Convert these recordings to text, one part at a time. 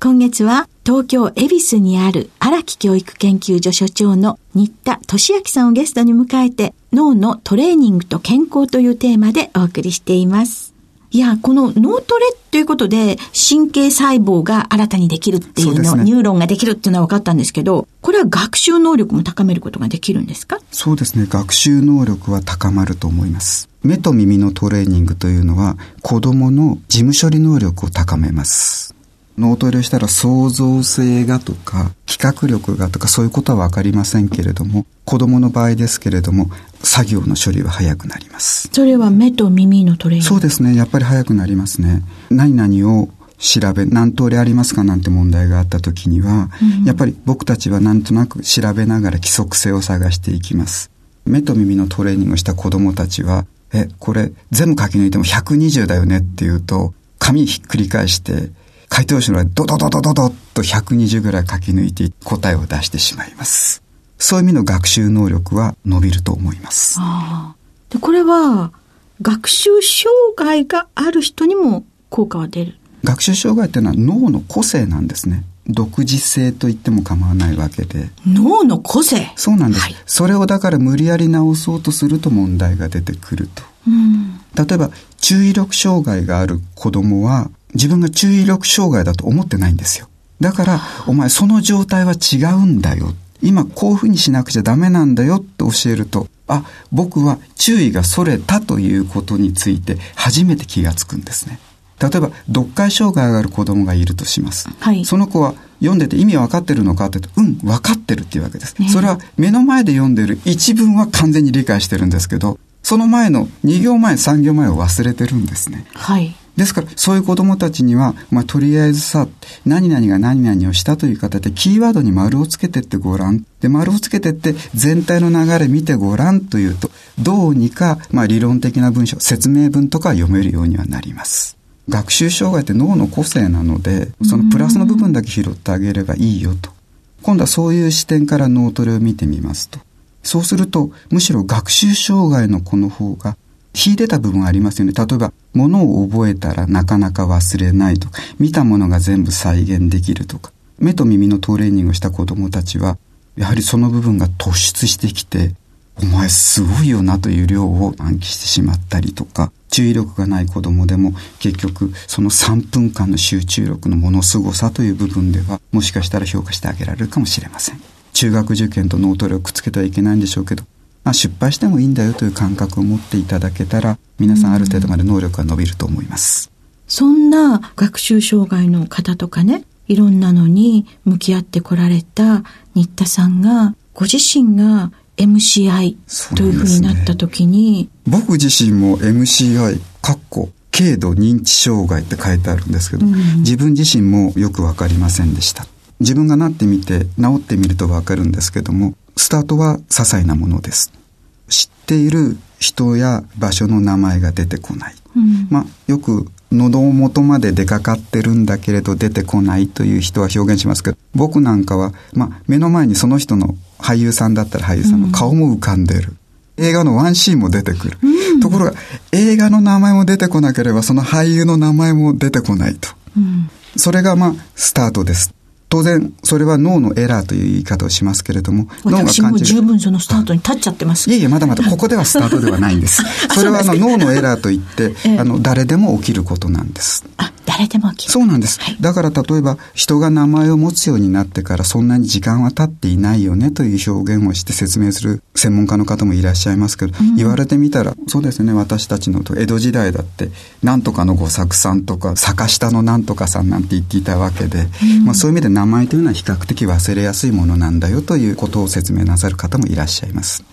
今月は東京恵比寿にある荒木教育研究所所長の新田俊明さんをゲストに迎えて脳のトレーニングと健康というテーマでお送りしています。いや、この脳トレっていうことで神経細胞が新たにできるっていうの、ね、ニューロンができるっていうのは分かったんですけど、これは学習能力も高めることができるんですか？そうですね。学習能力は高まると思います。目と耳のトレーニングというのは子供の事務処理能力を高めます。脳トレをしたら創造性がとか企画力がとかそういうことはわかりませんけれども子供の場合ですけれども作業の処理は早くなります。それは目と耳のトレーニング？そうですね。やっぱり早くなりますね。何々を調べ何通りありますかなんて問題があった時には、うん、やっぱり僕たちはなんとなく調べながら規則性を探していきます。目と耳のトレーニングをした子供たちはえこれ全部書き抜いても120だよねっていうと紙ひっくり返して回答者はドドドドドドッと120ぐらい書き抜いて答えを出してしまいます。そういう意味の学習能力は伸びると思います。でこれは学習障害がある人にも効果は出る学習障害っていうのは脳の個性なんですね。独自性と言っても構わないわけで。脳の個性？そうなんです、はい、それをだから無理やり直そうとすると問題が出てくると。うん、例えば、注意力障害がある子供は、自分が注意力障害だと思ってないんですよ。だから、お前その状態は違うんだよ。今こういうふうにしなくちゃダメなんだよって教えると、あ、僕は注意がそれたということについて初めて気がつくんですね。例えば、読解障害がある子供がいるとします。はい、その子は読んでて意味分かってるのかって言うと、うん、分かってるっていうわけです。ね、それは目の前で読んでる一文は完全に理解してるんですけど、その前の2行前、3行前を忘れてるんですね。はい。ですから、そういう子供たちには、まあ、とりあえずさ、何々が何々をしたという形で、キーワードに丸をつけてってごらん。で、丸をつけてって、全体の流れ見てごらんというと、どうにか、まあ、理論的な文章、説明文とか読めるようにはなります。学習障害って脳の個性なので、そのプラスの部分だけ拾ってあげればいいよと。今度はそういう視点から脳トレを見てみますと。そうすると、むしろ学習障害の子の方が秀でた部分ありますよね。例えば、物を覚えたらなかなか忘れないとか、見たものが全部再現できるとか、目と耳のトレーニングをした子供たちは、やはりその部分が突出してきて、お前すごいよなという量を暗記してしまったりとか、注意力がない子供でも結局その3分間の集中力のものすごさという部分ではもしかしたら評価してあげられるかもしれません。中学受験と脳トレをくっつけてはいけないんでしょうけど、まあ、失敗してもいいんだよという感覚を持っていただけたら皆さんある程度まで能力が伸びると思います。そんな学習障害の方とかねいろんなのに向き合ってこられた新田さんがご自身が MCI というふうになった時に、ね、僕自身も MCI かっこ軽度認知障害って書いてあるんですけど、うん、自分自身もよくわかりませんでした。自分がなってみて治ってみるとわかるんですけどもスタートは些細なものです。知っている人や場所の名前が出てこない。うん、まあ、よく喉元まで出かかってるんだけれど出てこないという人は表現しますけど、僕なんかは、まあ、目の前にその人の俳優さんだったら俳優さんの顔も浮かんでる。映画のワンシーンも出てくる。うん、ところが、映画の名前も出てこなければ、その俳優の名前も出てこないと。うん、それがまあ、スタートです。当然、それは脳のエラーという言い方をしますけれども、脳が感じる。十分そのスタートに立っちゃってます。いえいえ、まだまだここではスタートではないんです。それはあの脳のエラーといって、あの、誰でも起きることなんです。あ、誰でも。そうなんです。はい、だから例えば、人が名前を持つようになってからそんなに時間は経っていないよねという表現をして説明する専門家の方もいらっしゃいますけど、うん、言われてみたら、そうですね、私たちの江戸時代だって、なんとかの御作さんとか、坂下のなんとかさんなんて言っていたわけで、うん、まあそういう意味で名前というのは比較的忘れやすいものなんだよということを説明なさる方もいらっしゃいます。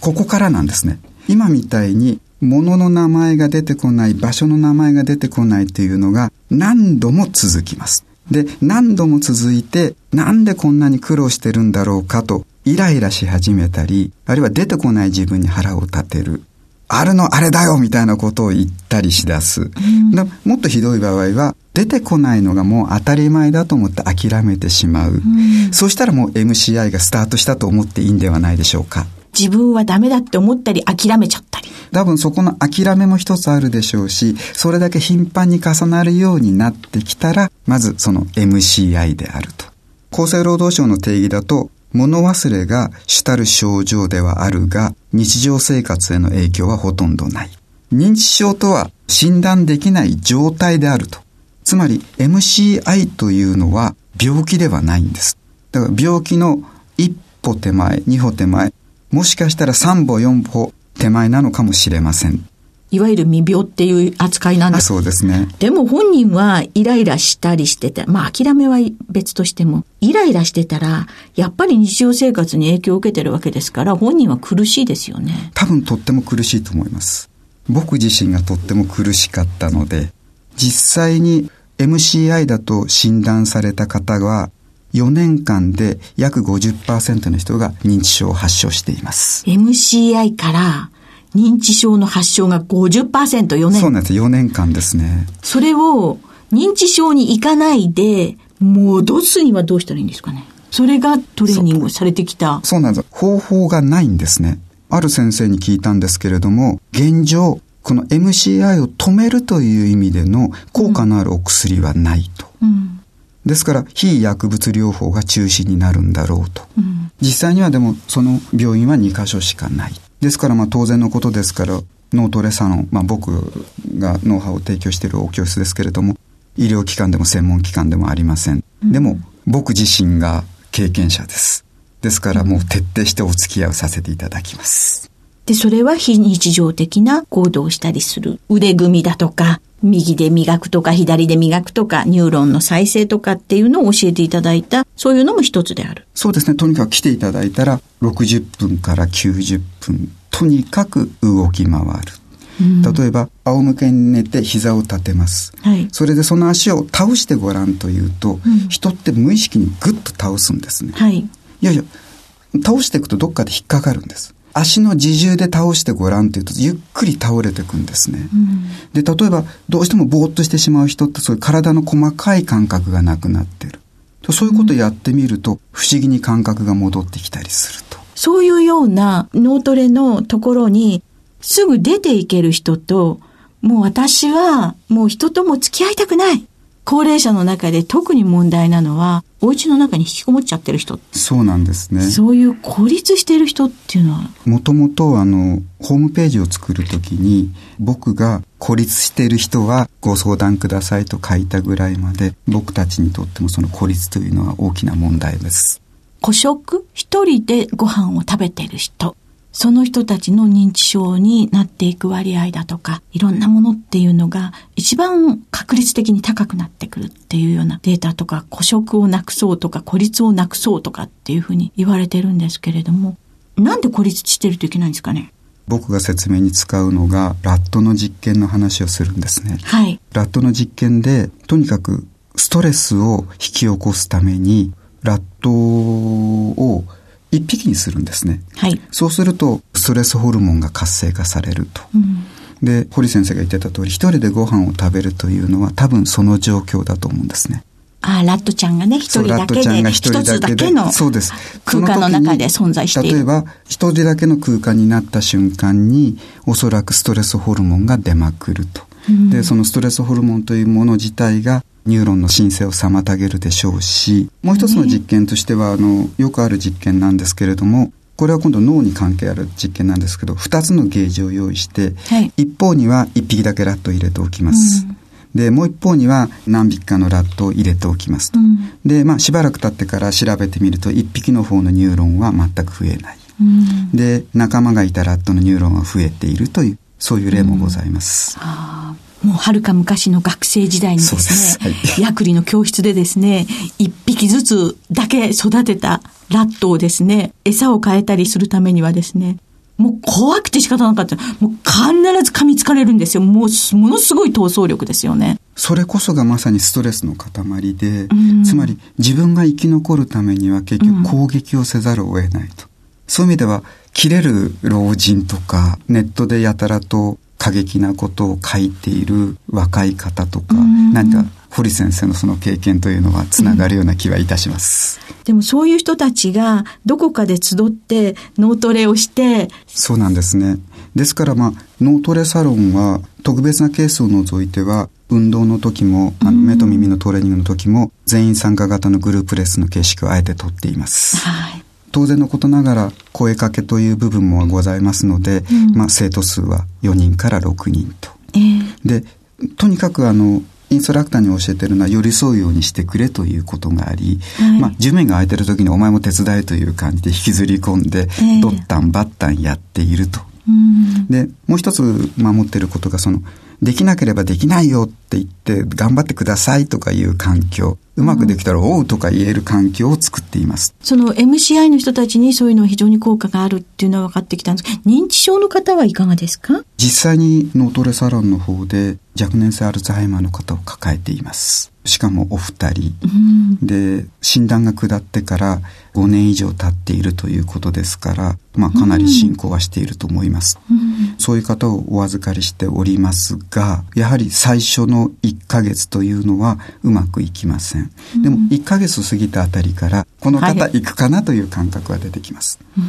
ここからなんですね。今みたいに物の名前が出てこない、場所の名前が出てこないというのが何度も続きます。で、何度も続いて、なんでこんなに苦労してるんだろうかと、イライラし始めたり、あるいは出てこない自分に腹を立てる。あるのあれだよみたいなことを言ったりしだす。うん、もっとひどい場合は、出てこないのがもう当たり前だと思って諦めてしまう。うん、そうしたらもう MCI がスタートしたと思っていいんではないでしょうか。自分はダメだって思ったり諦めちゃったり。多分そこの諦めも一つあるでしょうし、それだけ頻繁に重なるようになってきたら、まずその MCI であると。厚生労働省の定義だと、物忘れが主たる症状ではあるが、日常生活への影響はほとんどない。認知症とは診断できない状態であると。つまり MCI というのは病気ではないんです。だから病気の一歩手前、二歩手前、もしかしたら3歩4歩手前なのかもしれません。いわゆる未病っていう扱いなんです。そうですね。でも本人はイライラしたりしてて、まあ諦めは別としても、イライラしてたら、やっぱり日常生活に影響を受けてるわけですから、本人は苦しいですよね。多分とっても苦しいと思います。僕自身がとっても苦しかったので、実際に MCI だと診断された方は、4年間で約50%の人が認知症を発症しています。MCI から認知症の発症が 50%4 年そうなんです。4年間ですね。それを認知症に行かないで戻すにはどうしたらいいんですかね？それがトレーニングされてきた。そうなんです。方法がないんですね。ある先生に聞いたんですけれども、現状、この MCI を止めるという意味での効果のあるお薬はないと。うんですから非薬物療法が中心になるんだろうと、うん、実際にはでもその病院は2箇所しかない。ですからまあ当然のことですから脳トレサロン、まあ、僕がノウハウを提供しているお教室ですけれども医療機関でも専門機関でもありません、うん、でも僕自身が経験者です。ですからもう徹底してお付き合いをさせていただきます。で、それは非日常的な行動をしたりする。腕組みだとか、右で磨くとか左で磨くとか、ニューロンの再生とかっていうのを教えていただいた、そういうのも一つである。そうですね。とにかく来ていただいたら、60分から90分、とにかく動き回る。うん、例えば、仰向けに寝て膝を立てます。はい、それでその足を倒してごらんというと、うん、人って無意識にグッと倒すんですね。はい。いやいや、倒していくとどっかで引っかかるんです。足の自重で倒してごらんっていうと、ゆっくり倒れていくんですね。うん、で、例えば、どうしてもぼーっとしてしまう人って、そういう体の細かい感覚がなくなってる。そういうことをやってみると、不思議に感覚が戻ってきたりすると。そういうような脳トレのところに、すぐ出ていける人と、もう私は、もう人とも付き合いたくない。高齢者の中で特に問題なのは、お家の中に引きこもっちゃってる人。そうなんですね。そういう孤立している人っていうのはもともとあの、ホームページを作るときに、僕が孤立している人はご相談くださいと書いたぐらいまで、僕たちにとってもその孤立というのは大きな問題です。孤食？一人でご飯を食べている人。その人たちの認知症になっていく割合だとか、いろんなものっていうのが一番確率的に高くなってくるっていうようなデータとか、孤食をなくそうとか、孤立をなくそうとかっていうふうに言われてるんですけれども、なんで孤立してるといけないんですかね？僕が説明に使うのがラットの実験の話をするんですね。はい。ラットの実験で、とにかくストレスを引き起こすために、ラットを一匹にするんですね。はい。そうすると、ストレスホルモンが活性化されると。うん、で、堀先生が言ってた通り、一人でご飯を食べるというのは多分その状況だと思うんですね。あラットちゃんがね、一人だけで、一つだけの空間の中で存在している。例えば、一人だけの空間になった瞬間に、おそらくストレスホルモンが出まくると。うん、で、そのストレスホルモンというもの自体が、ニューロンの新生を妨げるでしょうし、もう一つの実験としては、あの、よくある実験なんですけれども、これは今度脳に関係ある実験なんですけど、二つのケージを用意して、はい、一方には一匹だけラットを入れておきます。うんで、もう一方には何匹かのラットを入れておきますと。うん、で、まあしばらく経ってから調べてみると、一匹の方のニューロンは全く増えない。うん、で、仲間がいたラットのニューロンは増えているという、そういう例もございます。もうはるか昔の学生時代にですね、はい、ヤクリの教室でですね、一匹ずつだけ育てたラットをですね、餌を変えたりするためにはですね、もう怖くて仕方なかった。もう必ず噛みつかれるんですよ。もう、ものすごい闘争力ですよね。それこそがまさにストレスの塊で、つまり自分が生き残るためには結局攻撃をせざるを得ないと。そういう意味では、切れる老人とか、ネットでやたらと過激なことを書いている若い方とか、何か堀先生のその経験というのはつながるような気はいたします。うん、でもそういう人たちがどこかで集って脳トレをして。そうなんですね。ですからまあ脳トレサロンは特別なケースを除いては運動の時もあの目と耳のトレーニングの時も全員参加型のグループレッスンの形式をあえてとっています。はい当然のことながら声かけという部分もございますので、うん、まあ、生徒数は4人から6人と。えー、でとにかくあのインストラクターに教えてるのは寄り添うようにしてくれということがあり、はい、まあ、地面が空いてる時にお前も手伝えという感じで引きずり込んで、えー、ドッタンバッタンやっていると。で、もう一つ守ってることがその、できなければできないよって言って頑張ってくださいとかいう環境。うまくできたら、おうとか言える環境を作っています。その MCI の人たちにそういうのは非常に効果があるっていうのは分かってきたんですけど、認知症の方はいかがですか？実際に脳トレサロンの方で若年性アルツハイマーの方を抱えています。しかもお二人、うん、で診断が下ってから5年以上経っているということですから、まあ、かなり進行はしていると思います、うん、そういう方をお預かりしておりますがやはり最初の1ヶ月というのはうまくいきません、うん、でも1ヶ月過ぎたあたりからこの方行くかなという感覚が出てきます、は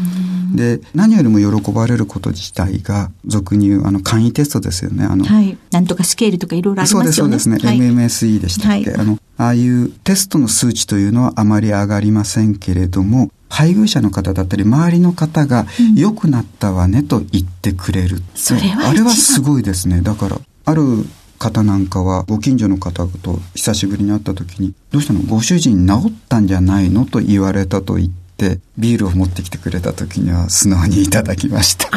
い、で何よりも喜ばれること自体が俗に言うあの簡易テストですよね。あの、はい、なんとかスケールとかいろいろありますよね。そうですそうですね、はい、MMSE でしたっけ、はい、あのああいうテストの数値というのはあまり上がりませんけれども、配偶者の方だったり周りの方が良くなったわねと言ってくれる、うん、それはあれはすごいですねだからある方なんかはご近所の方と久しぶりに会った時に「どうしたの？ご主人治ったんじゃないの?」と言われたと言ってビールを持ってきてくれた時には素直にいただきました。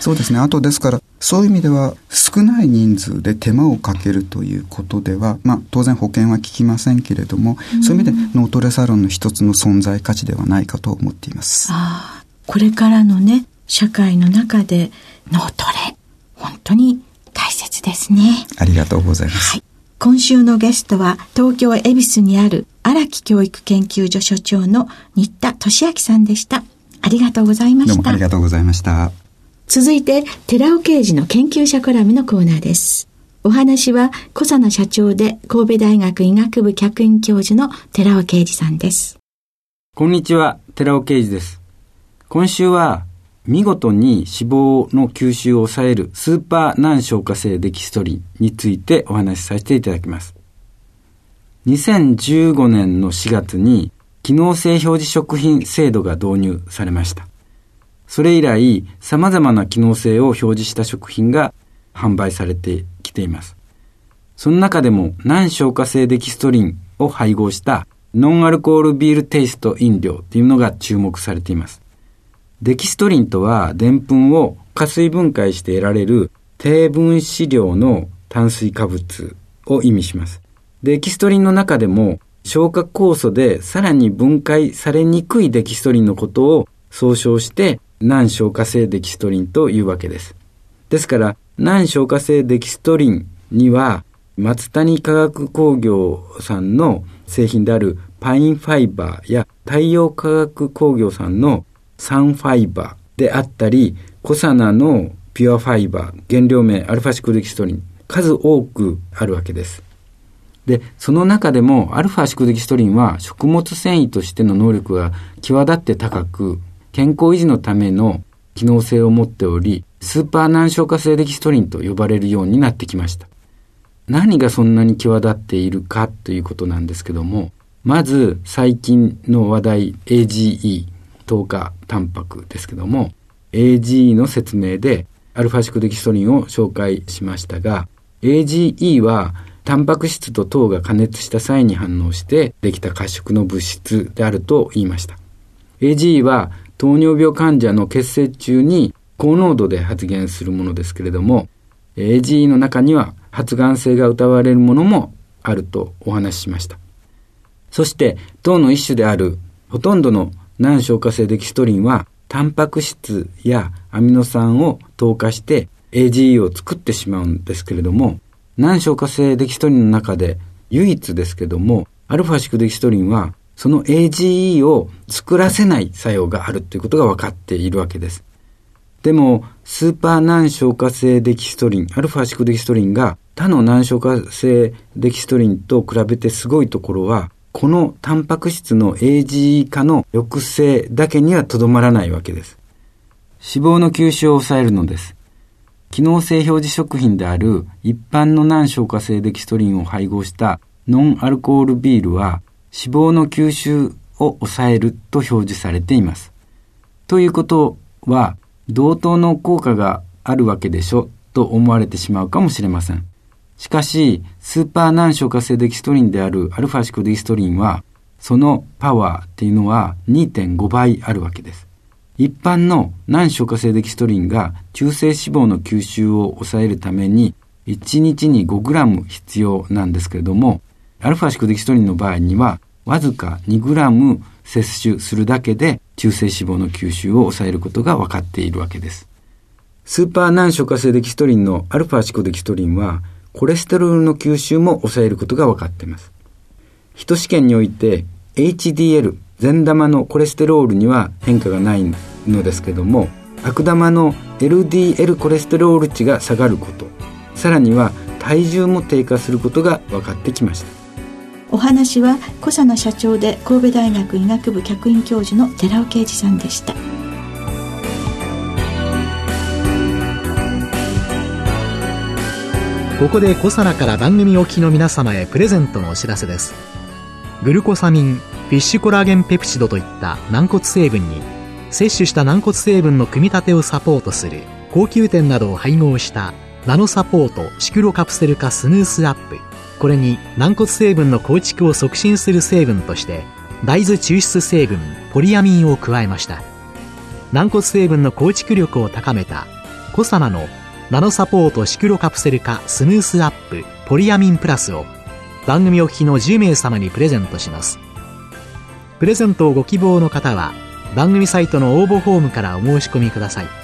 そうですね。あとですから、そういう意味では少ない人数で手間をかけるということでは、まあ当然保険は効きませんけれども、うん、そういう意味で脳トレサロンの一つの存在価値ではないかと思っています。ああ、これからのね、社会の中で脳トレ、本当に大切ですね。ありがとうございます。はい、今週のゲストは東京恵比寿にある荒木教育研究所所長の新田俊明さんでした。ありがとうございました。どうもありがとうございました。続いて、寺尾刑事の研究者コラムのコーナーです。お話は、小佐奈社長で神戸大学医学部客員教授の寺尾啓二さんです。こんにちは、寺尾啓二です。今週は、見事に脂肪の吸収を抑えるスーパー難消化性デキストリンについてお話しさせていただきます。2015年の4月に機能性表示食品制度が導入されました。それ以来、様々な機能性を表示した食品が販売されてきています。その中でも難消化性デキストリンを配合したノンアルコールビールテイスト飲料というのが注目されています。デキストリンとは、でんぷんを加水分解して得られる低分子量の炭水化物を意味します。デキストリンの中でも消化酵素でさらに分解されにくいデキストリンのことを総称して難消化性デキストリンというわけです。ですから、難消化性デキストリンには、松谷化学工業さんの製品であるパインファイバーや太陽化学工業さんのサンファイバーであったり、コサナのピュアファイバー、原料名アルファシクデキストリン、数多くあるわけです。で、その中でもアルファシクデキストリンは食物繊維としての能力が際立って高く、健康維持のための機能性を持っており、スーパー難消化性デキストリンと呼ばれるようになってきました。何がそんなに際立っているかということなんですけども、まず最近の話題 AGE、糖化タンパクですけども、AGE の説明でアルファシクデキストリンを紹介しましたが、AGE はタンパク質と糖が加熱した際に反応してできた褐色の物質であると言いました。AGE は糖尿病患者の血清中に高濃度で発現するものですけれども、AGE の中には発がん性が疑われるものもあるとお話ししました。そして、糖の一種であるほとんどの難消化性デキストリンは、タンパク質やアミノ酸を糖化して AGE を作ってしまうんですけれども、難消化性デキストリンの中で唯一ですけども、アルファシクデキストリンはその AGE を作らせない作用があるということが分かっているわけです。でも、スーパー難消化性デキストリン、アルファシクデキストリンが他の難消化性デキストリンと比べてすごいところは、このタンパク質の AGE 化の抑制だけにはとどまらないわけです。脂肪の吸収を抑えるのです。機能性表示食品である一般の難消化性デキストリンを配合したノンアルコールビールは脂肪の吸収を抑えると表示されています。ということは、同等の効果があるわけでしょと思われてしまうかもしれません。しかし、スーパー難消化性デキストリンであるアルファシクデキストリンは、そのパワーっていうのは2.5倍あるわけです。一般の難消化性デキストリンが中性脂肪の吸収を抑えるために1日に 5g 必要なんですけれども、アルファシクデキストリンの場合にはわずか 2g 摂取するだけで中性脂肪の吸収を抑えることが分かっているわけです。スーパー難消化性デキストリンのアルファシコデキストリンはコレステロールの吸収も抑えることが分かっています。人試験において HDL 善玉のコレステロールには変化がないのですけども悪玉の LDL コレステロール値が下がることさらには体重も低下することが分かってきましたお話は小佐奈社長で神戸大学医学部客員教授の寺尾啓二さんでした。ここで小佐奈から番組お聞きの皆様へプレゼントのお知らせです。グルコサミンフィッシュコラーゲンペプチドといった軟骨成分に摂取した軟骨成分の組み立てをサポートする高級店などを配合したナノサポートシクロカプセル化スムースアップ。これに軟骨成分の構築を促進する成分として大豆抽出成分ポリアミンを加えました。軟骨成分の構築力を高めたコサナのナノサポートシクロカプセル化スムースアップポリアミンプラスを番組お聞きの10名様にプレゼントします。プレゼントをご希望の方は番組サイトの応募フォームからお申し込みください。